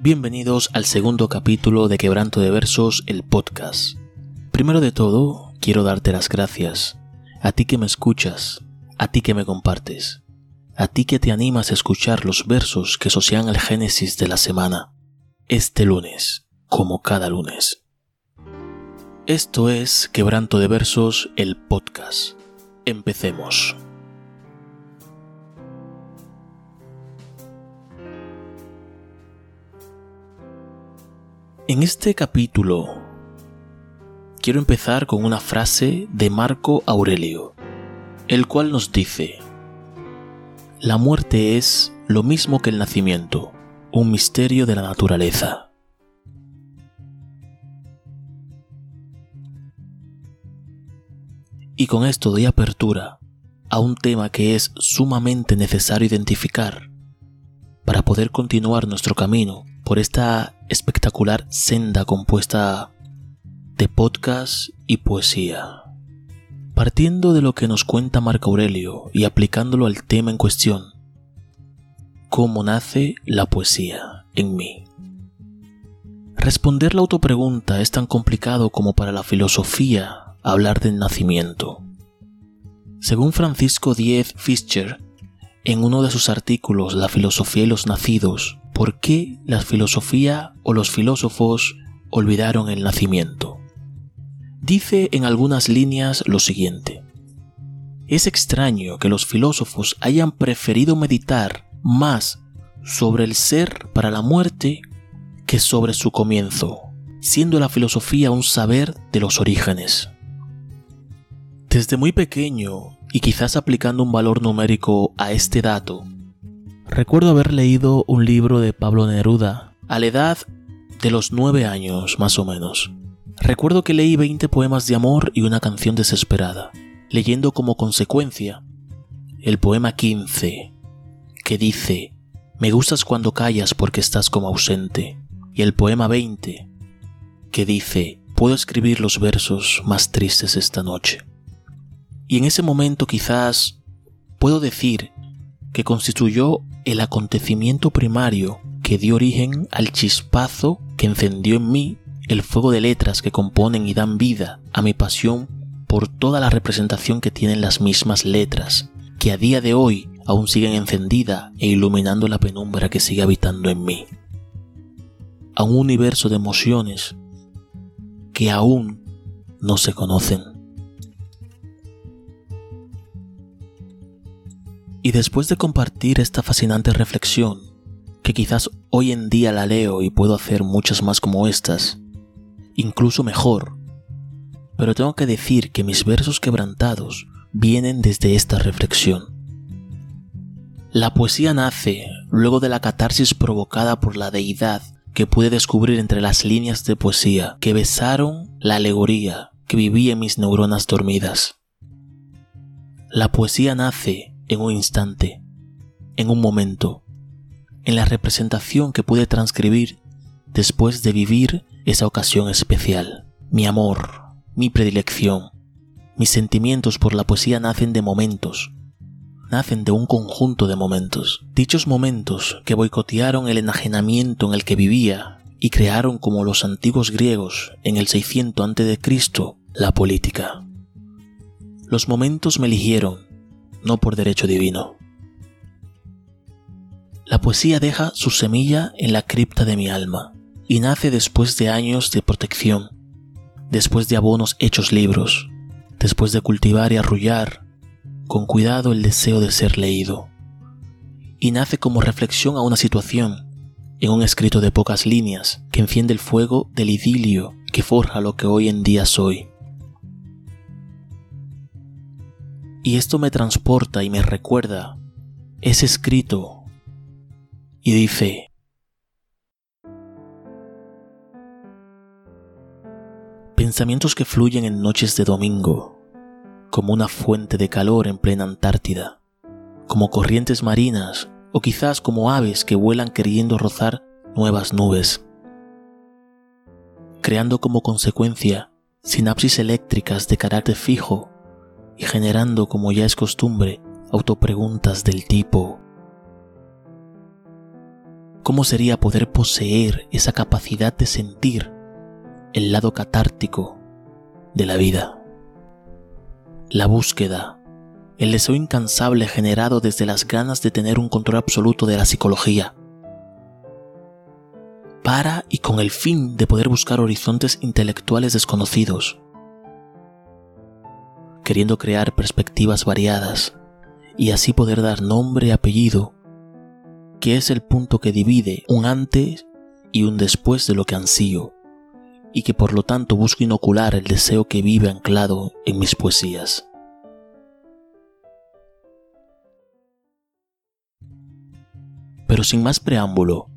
Bienvenidos al segundo capítulo de Quebranto de Versos, el podcast. Primero de todo, quiero darte las gracias. A ti que me escuchas, a ti que me compartes, a ti que te animas a escuchar los versos que asocian el génesis de la semana. Este lunes, como cada lunes. Esto es Quebranto de Versos, el podcast. Empecemos. En este capítulo quiero empezar con una frase de Marco Aurelio, el cual nos dice, La muerte es lo mismo que el nacimiento, un misterio de la naturaleza. Y con esto doy apertura a un tema que es sumamente necesario identificar para poder continuar nuestro camino por esta espectacular senda compuesta de podcast y poesía. Partiendo de lo que nos cuenta Marco Aurelio y aplicándolo al tema en cuestión, ¿cómo nace la poesía en mí? Responder la autopregunta es tan complicado como para la filosofía hablar del nacimiento. Según Francisco Diez Fischer, en uno de sus artículos La filosofía y los nacidos, ¿por qué la filosofía o los filósofos olvidaron el nacimiento? Dice en algunas líneas lo siguiente. Es extraño que los filósofos hayan preferido meditar más sobre el ser para la muerte que sobre su comienzo, siendo la filosofía un saber de los orígenes. Desde muy pequeño y quizás aplicando un valor numérico a este dato, recuerdo haber leído un libro de Pablo Neruda a la edad de los nueve años más o menos. Recuerdo que leí 20 poemas de amor y una canción desesperada, leyendo como consecuencia el poema 15, que dice, Me gustas cuando callas porque estás como ausente, y el poema 20, que dice, Puedo escribir los versos más tristes esta noche. Y en ese momento quizás puedo decir que constituyó el acontecimiento primario que dio origen al chispazo que encendió en mí el fuego de letras que componen y dan vida a mi pasión por toda la representación que tienen las mismas letras, que a día de hoy aún siguen encendida e iluminando la penumbra que sigue habitando en mí. A un universo de emociones que aún no se conocen. Y después de compartir esta fascinante reflexión, que quizás hoy en día la leo y puedo hacer muchas más como estas, incluso mejor, pero tengo que decir que mis versos quebrantados vienen desde esta reflexión. La poesía nace luego de la catarsis provocada por la deidad que pude descubrir entre las líneas de poesía que besaron la alegoría que vivía en mis neuronas dormidas. La poesía nace en un instante, en un momento, en la representación que pude transcribir después de vivir esa ocasión especial. Mi amor, mi predilección, mis sentimientos por la poesía nacen de momentos, nacen de un conjunto de momentos. Dichos momentos que boicotearon el enajenamiento en el que vivía y crearon como los antiguos griegos en el 600 a.C. la política. Los momentos me eligieron no por derecho divino. La poesía deja su semilla en la cripta de mi alma y nace después de años de protección, después de abonos hechos libros, después de cultivar y arrullar con cuidado el deseo de ser leído. Y nace como reflexión a una situación, en un escrito de pocas líneas que enciende el fuego del idilio que forja lo que hoy en día soy. Y esto me transporta y me recuerda ese escrito y dice, pensamientos que fluyen en noches de domingo, como una fuente de calor en plena Antártida, como corrientes marinas o quizás como aves que vuelan queriendo rozar nuevas nubes, creando como consecuencia sinapsis eléctricas de carácter fijo y generando, como ya es costumbre, autopreguntas del tipo ¿Cómo sería poder poseer esa capacidad de sentir el lado catártico de la vida? La búsqueda, el deseo incansable generado desde las ganas de tener un control absoluto de la psicología, para y con el fin de poder buscar horizontes intelectuales desconocidos, queriendo crear perspectivas variadas y así poder dar nombre y apellido, que es el punto que divide un antes y un después de lo que ansío, y que por lo tanto busco inocular el deseo que vive anclado en mis poesías. Pero sin más preámbulo,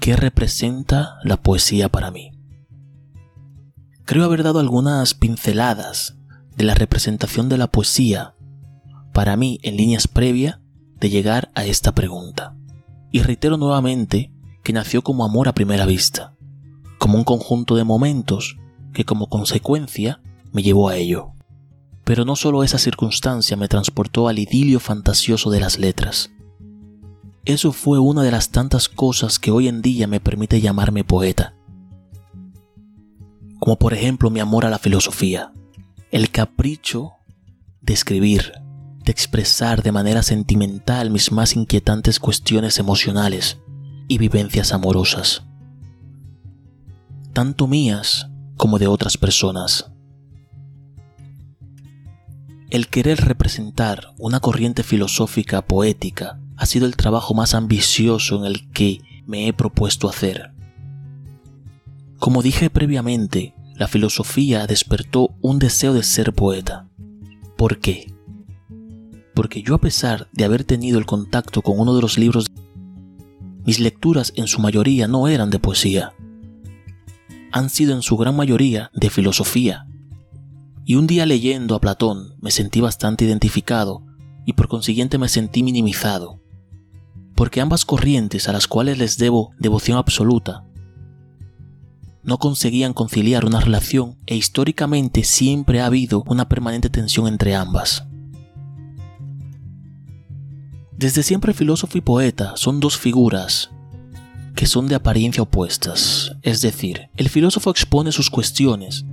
¿qué representa la poesía para mí? Creo haber dado algunas pinceladas de la representación de la poesía para mí en líneas previa de llegar a esta pregunta. Y reitero nuevamente que nació como amor a primera vista, como un conjunto de momentos que como consecuencia me llevó a ello. Pero no solo esa circunstancia me transportó al idilio fantasioso de las letras. Eso fue una de las tantas cosas que hoy en día me permite llamarme poeta. Como por ejemplo mi amor a la filosofía, el capricho de escribir, de expresar de manera sentimental mis más inquietantes cuestiones emocionales y vivencias amorosas, tanto mías como de otras personas. El querer representar una corriente filosófica poética ha sido el trabajo más ambicioso en el que me he propuesto hacer. Como dije previamente, la filosofía despertó un deseo de ser poeta. ¿Por qué? Porque yo a pesar de haber tenido el contacto con uno de los libros, mis lecturas en su mayoría no eran de poesía. Han sido en su gran mayoría de filosofía. Y un día leyendo a Platón me sentí bastante identificado y por consiguiente me sentí minimizado. Porque ambas corrientes a las cuales les debo devoción absoluta no conseguían conciliar una relación e históricamente siempre ha habido una permanente tensión entre ambas. Desde siempre filósofo y poeta son dos figuras que son de apariencia opuestas, es decir, el filósofo expone sus cuestiones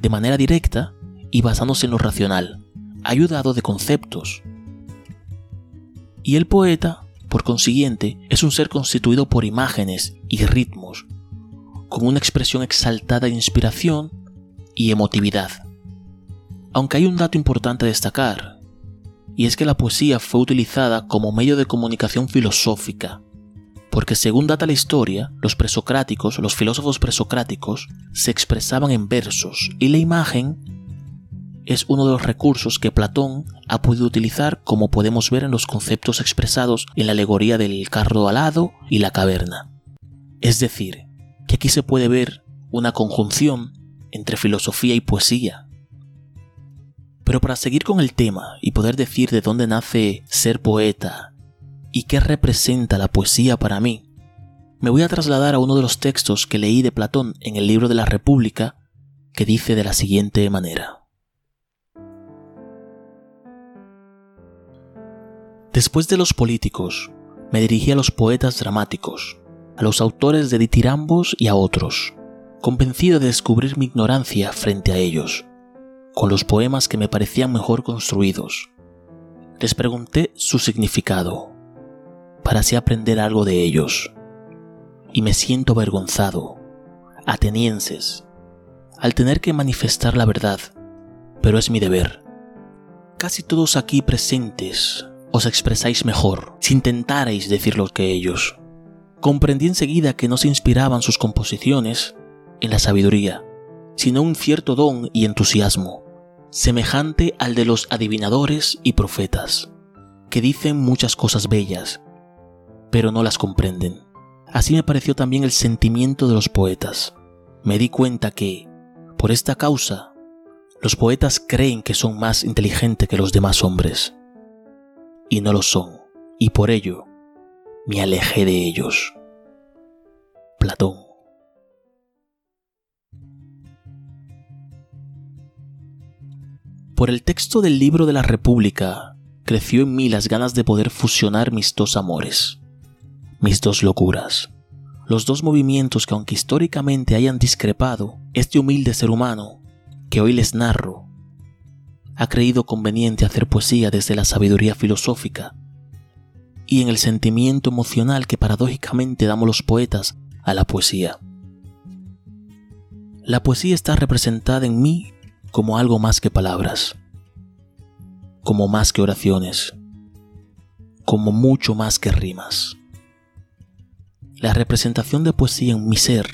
de manera directa y basándose en lo racional, ayudado de conceptos. Y el poeta, por consiguiente, es un ser constituido por imágenes y ritmos con una expresión exaltada de inspiración y emotividad. Aunque hay un dato importante a destacar, y es que la poesía fue utilizada como medio de comunicación filosófica, porque según data la historia, los presocráticos, los filósofos presocráticos, se expresaban en versos, y la imagen es uno de los recursos que Platón ha podido utilizar como podemos ver en los conceptos expresados en la alegoría del carro alado y la caverna. Es decir, que aquí se puede ver una conjunción entre filosofía y poesía. Pero para seguir con el tema y poder decir de dónde nace ser poeta y qué representa la poesía para mí, me voy a trasladar a uno de los textos que leí de Platón en el libro de la República, que dice de la siguiente manera. Después de los políticos, me dirigí a los poetas dramáticos, a los autores de ditirambos y a otros, convencido de descubrir mi ignorancia frente a ellos, con los poemas que me parecían mejor construidos. Les pregunté su significado, para así aprender algo de ellos. Y me siento avergonzado, atenienses, al tener que manifestar la verdad, pero es mi deber. Casi todos aquí presentes os expresáis mejor si intentarais decir lo que ellos comprendí enseguida que no se inspiraban sus composiciones en la sabiduría, sino un cierto don y entusiasmo, semejante al de los adivinadores y profetas, que dicen muchas cosas bellas, pero no las comprenden. Así me pareció también el sentimiento de los poetas. Me di cuenta que, por esta causa, los poetas creen que son más inteligentes que los demás hombres, y no lo son, y por ello me alejé de ellos. Platón. Por el texto del libro de la República, creció en mí las ganas de poder fusionar mis dos amores, mis dos locuras, los dos movimientos que aunque históricamente hayan discrepado, este humilde ser humano, que hoy les narro, ha creído conveniente hacer poesía desde la sabiduría filosófica y en el sentimiento emocional que paradójicamente damos los poetas a la poesía. La poesía está representada en mí como algo más que palabras, como más que oraciones, como mucho más que rimas. La representación de poesía en mi ser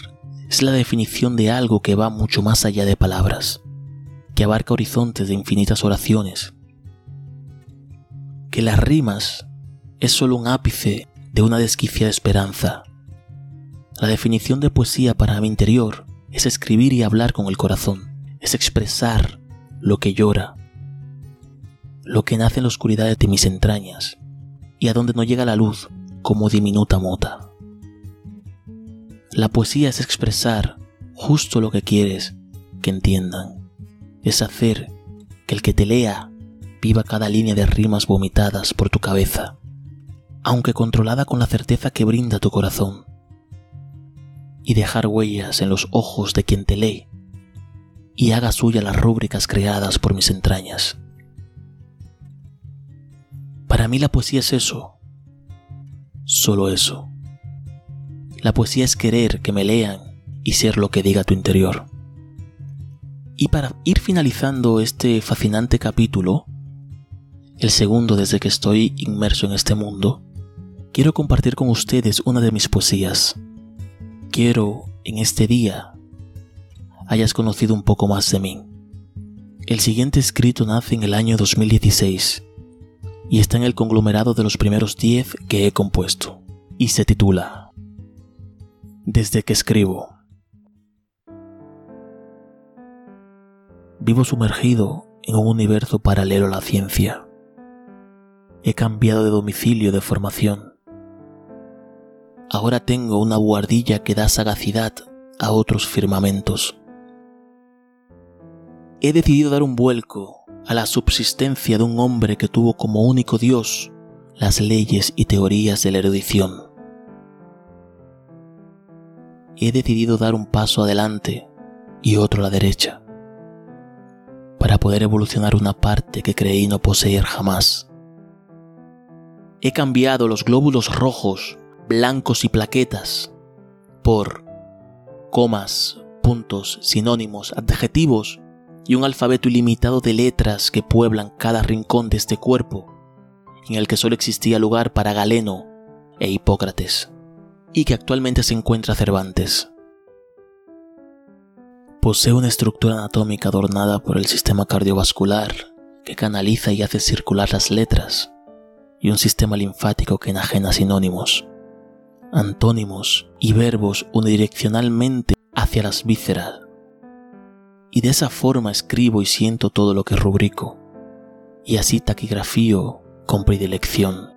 es la definición de algo que va mucho más allá de palabras, que abarca horizontes de infinitas oraciones, que las rimas es solo un ápice de una desquiciada esperanza. La definición de poesía para mi interior es escribir y hablar con el corazón, es expresar lo que llora, lo que nace en la oscuridad de mis entrañas y a donde no llega la luz como diminuta mota. La poesía es expresar justo lo que quieres que entiendan. Es hacer que el que te lea viva cada línea de rimas vomitadas por tu cabeza, aunque controlada con la certeza que brinda tu corazón. Y dejar huellas en los ojos de quien te lee y haga suya las rúbricas creadas por mis entrañas. Para mí la poesía es eso, solo eso. La poesía es querer que me lean y ser lo que diga tu interior. Y para ir finalizando este fascinante capítulo, el segundo desde que estoy inmerso en este mundo, quiero compartir con ustedes una de mis poesías. Quiero, en este día, hayas conocido un poco más de mí. El siguiente escrito nace en el año 2016 y está en el conglomerado de los primeros 10 que he compuesto, y se titula desde que escribo. Vivo sumergido en un universo paralelo a la ciencia. He cambiado de domicilio de formación. Ahora tengo una buhardilla que da sagacidad a otros firmamentos. He decidido dar un vuelco a la subsistencia de un hombre que tuvo como único Dios las leyes y teorías de la erudición he decidido dar un paso adelante y otro a la derecha, para poder evolucionar una parte que creí no poseer jamás. He cambiado los glóbulos rojos, blancos y plaquetas por comas, puntos, sinónimos, adjetivos y un alfabeto ilimitado de letras que pueblan cada rincón de este cuerpo, en el que solo existía lugar para Galeno e Hipócrates y que actualmente se encuentra Cervantes. Posee una estructura anatómica adornada por el sistema cardiovascular que canaliza y hace circular las letras, y un sistema linfático que enajena sinónimos, antónimos y verbos unidireccionalmente hacia las vísceras. Y de esa forma escribo y siento todo lo que rubrico, y así taquigrafío con predilección.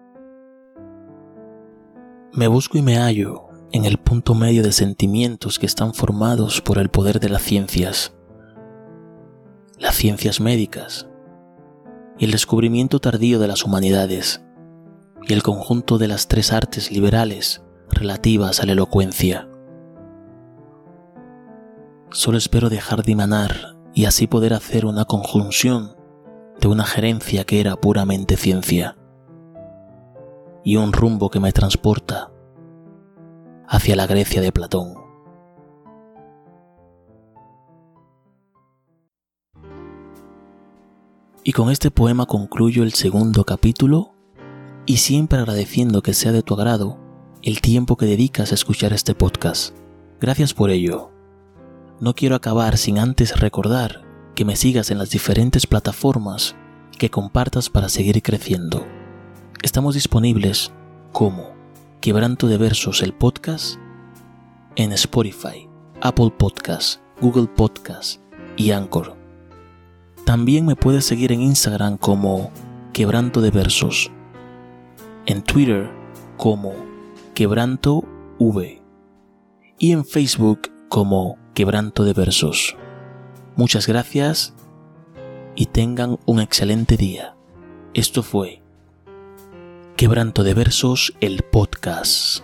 Me busco y me hallo en el punto medio de sentimientos que están formados por el poder de las ciencias, las ciencias médicas y el descubrimiento tardío de las humanidades y el conjunto de las tres artes liberales relativas a la elocuencia. Solo espero dejar de emanar y así poder hacer una conjunción de una gerencia que era puramente ciencia y un rumbo que me transporta hacia la Grecia de Platón. Y con este poema concluyo el segundo capítulo y siempre agradeciendo que sea de tu agrado el tiempo que dedicas a escuchar este podcast. Gracias por ello. No quiero acabar sin antes recordar que me sigas en las diferentes plataformas que compartas para seguir creciendo. Estamos disponibles como Quebranto de Versos el podcast en Spotify, Apple Podcasts, Google Podcasts y Anchor. También me puedes seguir en Instagram como Quebranto de Versos, en Twitter como Quebranto V y en Facebook como Quebranto de Versos. Muchas gracias y tengan un excelente día. Esto fue Quebranto de Versos, el podcast.